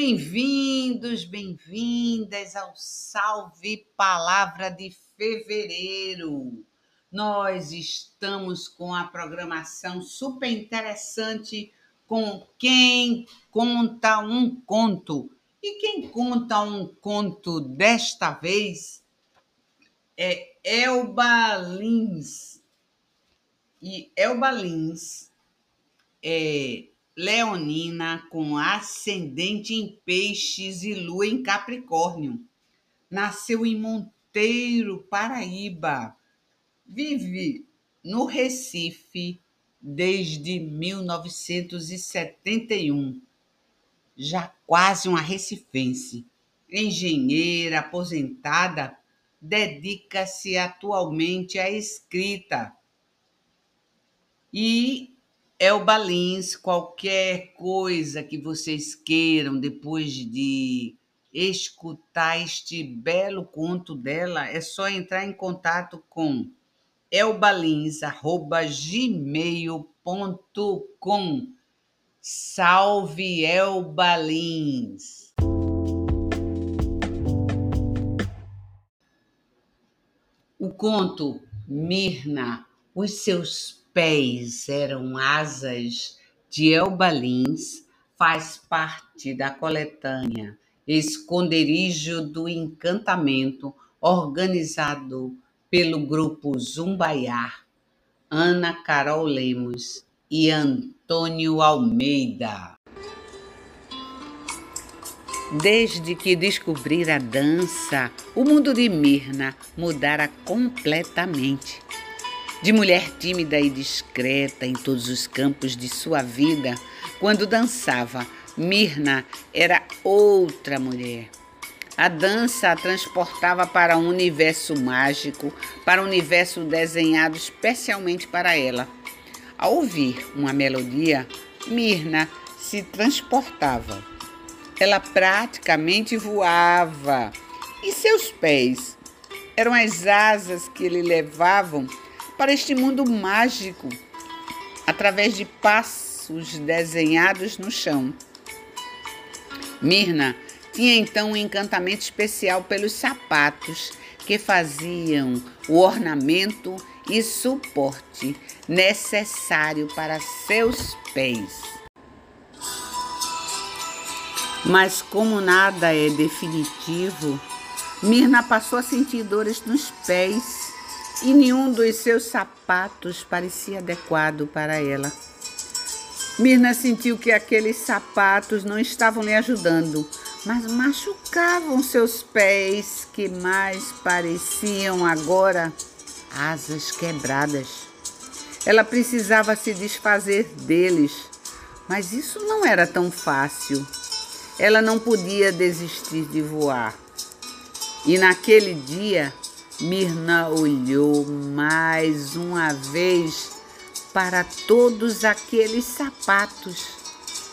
Bem-vindos, bem-vindas ao Salve Palavra de Fevereiro. Nós estamos com a programação super interessante com quem conta um conto. E quem conta um conto desta vez é Elba Lins. E Elba Lins é leonina com ascendente em peixes e lua em Capricórnio. Nasceu em Monteiro, Paraíba. Vive no Recife desde 1971. Já quase uma recifense. Engenheira aposentada, dedica-se atualmente à escrita. E Elba Lins, qualquer coisa que vocês queiram depois de escutar este belo conto dela, é só entrar em contato com elbalins@gmail.com. Salve Elba Lins. O conto Mirna, os seus pés eram asas de Elba Lins, faz parte da coletânea Esconderijo do Encantamento, organizado pelo grupo Zumbaiar, Ana Carol Lemos e Antônio Almeida. Desde que descobrir a dança, o mundo de Mirna mudara completamente. De mulher tímida e discreta em todos os campos de sua vida, quando dançava, Mirna era outra mulher. A dança a transportava para um universo mágico, para um universo desenhado especialmente para ela. Ao ouvir uma melodia, Mirna se transportava. Ela praticamente voava e seus pés eram as asas que lhe levavam para este mundo mágico através de passos desenhados no chão. Mirna tinha então um encantamento especial pelos sapatos que faziam o ornamento e suporte necessário para seus pés. Mas como nada é definitivo, Mirna passou a sentir dores nos pés e nenhum dos seus sapatos parecia adequado para ela. Mirna sentiu que aqueles sapatos não estavam lhe ajudando, mas machucavam seus pés, que mais pareciam agora asas quebradas. Ela precisava se desfazer deles, mas isso não era tão fácil. Ela não podia desistir de voar. E naquele dia, Mirna olhou mais uma vez para todos aqueles sapatos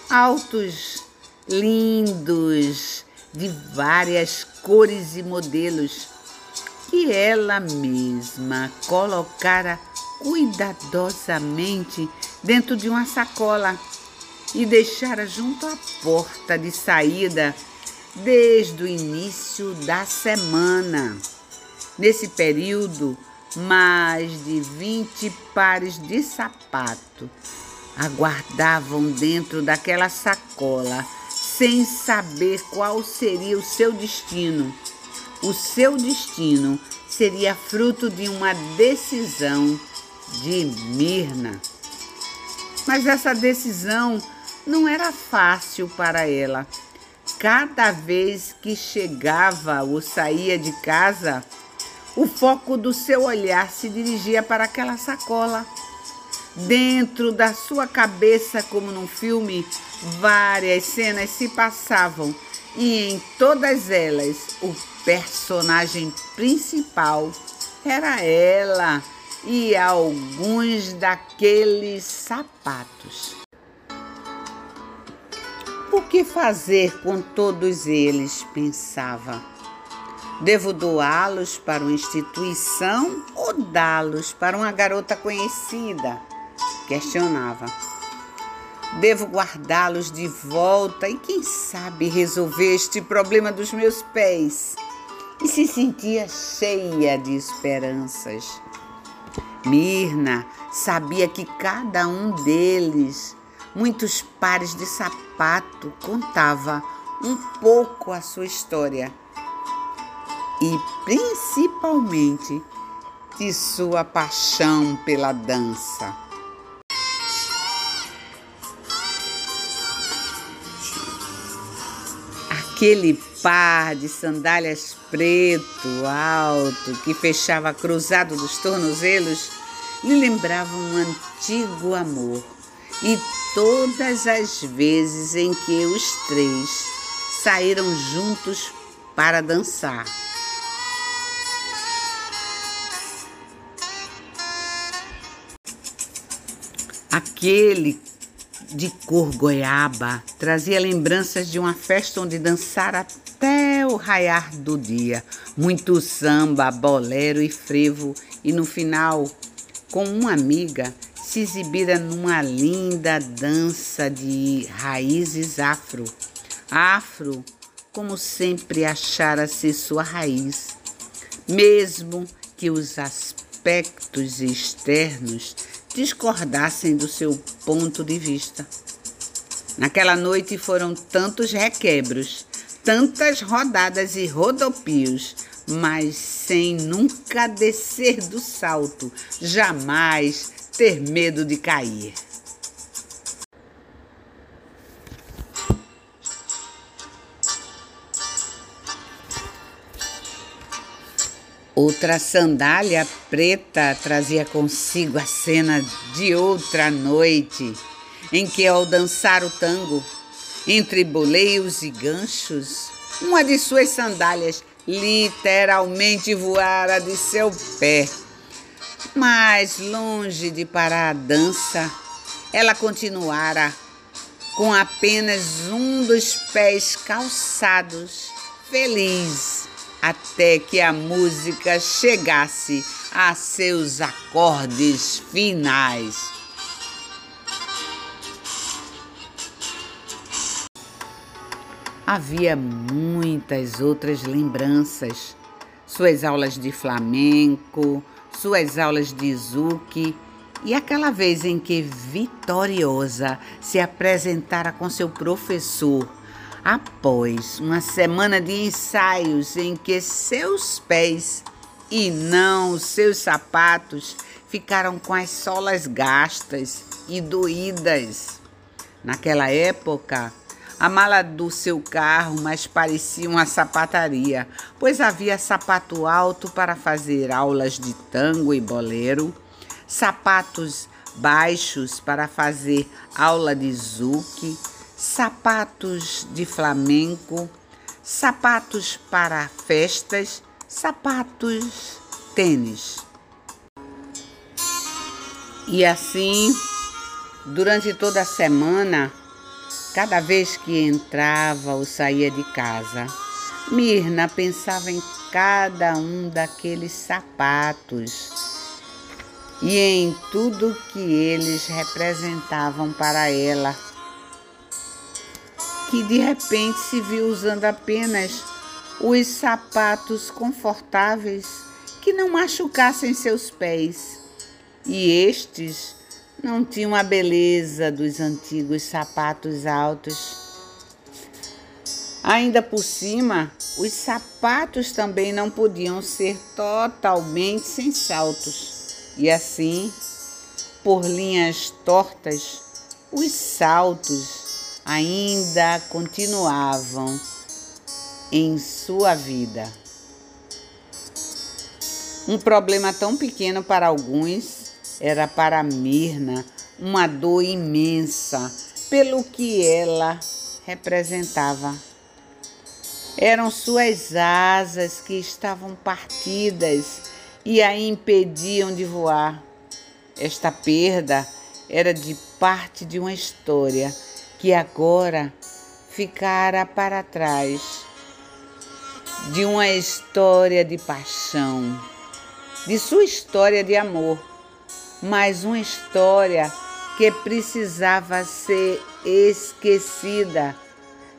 altos, lindos, de várias cores e modelos, que ela mesma colocara cuidadosamente dentro de uma sacola e deixara junto à porta de saída desde o início da semana. Nesse período, mais de 20 pares de sapato aguardavam dentro daquela sacola, sem saber qual seria o seu destino. O seu destino seria fruto de uma decisão de Mirna. Mas essa decisão não era fácil para ela. Cada vez que chegava ou saía de casa, o foco do seu olhar se dirigia para aquela sacola. Dentro da sua cabeça, como num filme, várias cenas se passavam e em todas elas o personagem principal era ela e alguns daqueles sapatos. O que fazer com todos eles? pensava. Devo doá-los para uma instituição ou dá-los para uma garota conhecida? Questionava. Devo guardá-los de volta e, quem sabe, resolver este problema dos meus pés. E se sentia cheia de esperanças. Mirna sabia que cada um deles, muitos pares de sapato, contava um pouco a sua história e principalmente de sua paixão pela dança. Aquele par de sandálias preto alto que fechava cruzado dos tornozelos lhe lembrava um antigo amor. E todas as vezes em que os três saíram juntos para dançar. Aquele de cor goiaba trazia lembranças de uma festa onde dançara até o raiar do dia. Muito samba, bolero e frevo, e no final, com uma amiga, se exibira numa linda dança de raízes afro. Afro, como sempre achara ser sua raiz, mesmo que os aspectos externos discordassem do seu ponto de vista. Naquela noite foram tantos requebros, tantas rodadas e rodopios, mas sem nunca descer do salto, jamais ter medo de cair. Outra sandália preta trazia consigo a cena de outra noite, em que, ao dançar o tango, entre boleios e ganchos, uma de suas sandálias literalmente voara de seu pé. Mas, longe de parar a dança, ela continuara com apenas um dos pés calçados, feliz até que a música chegasse a seus acordes finais. Havia muitas outras lembranças, suas aulas de flamenco, suas aulas de zuki e aquela vez em que vitoriosa se apresentara com seu professor Após uma semana de ensaios em que seus pés e não seus sapatos ficaram com as solas gastas e doídas. Naquela época, a mala do seu carro mais parecia uma sapataria, pois havia sapato alto para fazer aulas de tango e bolero, sapatos baixos para fazer aula de zuki sapatos de flamenco, sapatos para festas, sapatos tênis. E assim, durante toda a semana, cada vez que entrava ou saía de casa, Mirna pensava em cada um daqueles sapatos e em tudo que eles representavam para ela que de repente se viu usando apenas os sapatos confortáveis que não machucassem seus pés. E estes não tinham a beleza dos antigos sapatos altos. Ainda por cima, os sapatos também não podiam ser totalmente sem saltos. E assim, por linhas tortas, os saltos ainda continuavam em sua vida. Um problema tão pequeno para alguns era para Mirna uma dor imensa pelo que ela representava. Eram suas asas que estavam partidas e a impediam de voar. Esta perda era de parte de uma história que agora ficara para trás de uma história de paixão, de sua história de amor, mas uma história que precisava ser esquecida,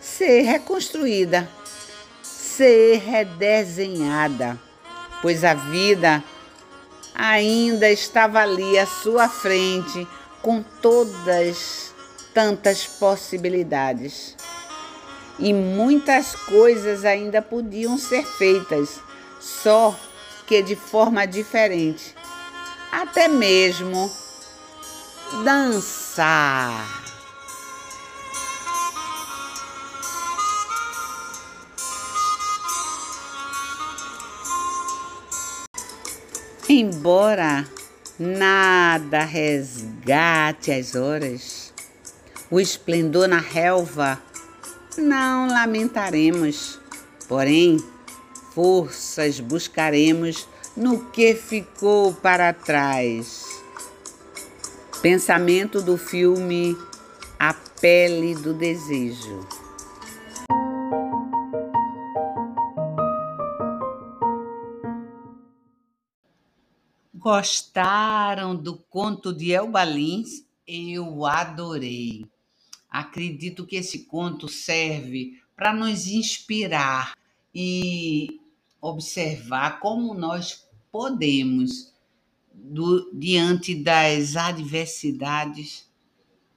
ser reconstruída, ser redesenhada, pois a vida ainda estava ali à sua frente com todas tantas possibilidades. E muitas coisas ainda podiam ser feitas, só que de forma diferente. Até mesmo dançar. Embora nada resgate as horas, o esplendor na relva não lamentaremos, porém, forças buscaremos no que ficou para trás. Pensamento do filme A Pele do Desejo. Gostaram do conto de Elba Lins? Eu adorei. Acredito que esse conto serve para nos inspirar e observar como nós podemos do, diante das adversidades,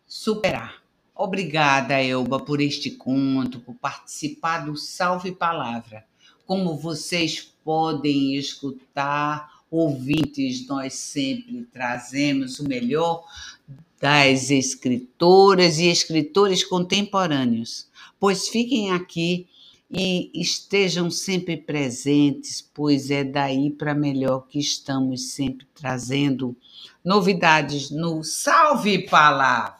superar. Obrigada, Elba, por este conto, por participar do Salve Palavra. Como vocês podem escutar, ouvintes, nós sempre trazemos o melhor das escritoras e escritores contemporâneos. Pois fiquem aqui e estejam sempre presentes, pois é daí para melhor que estamos sempre trazendo novidades no Salve Palavra.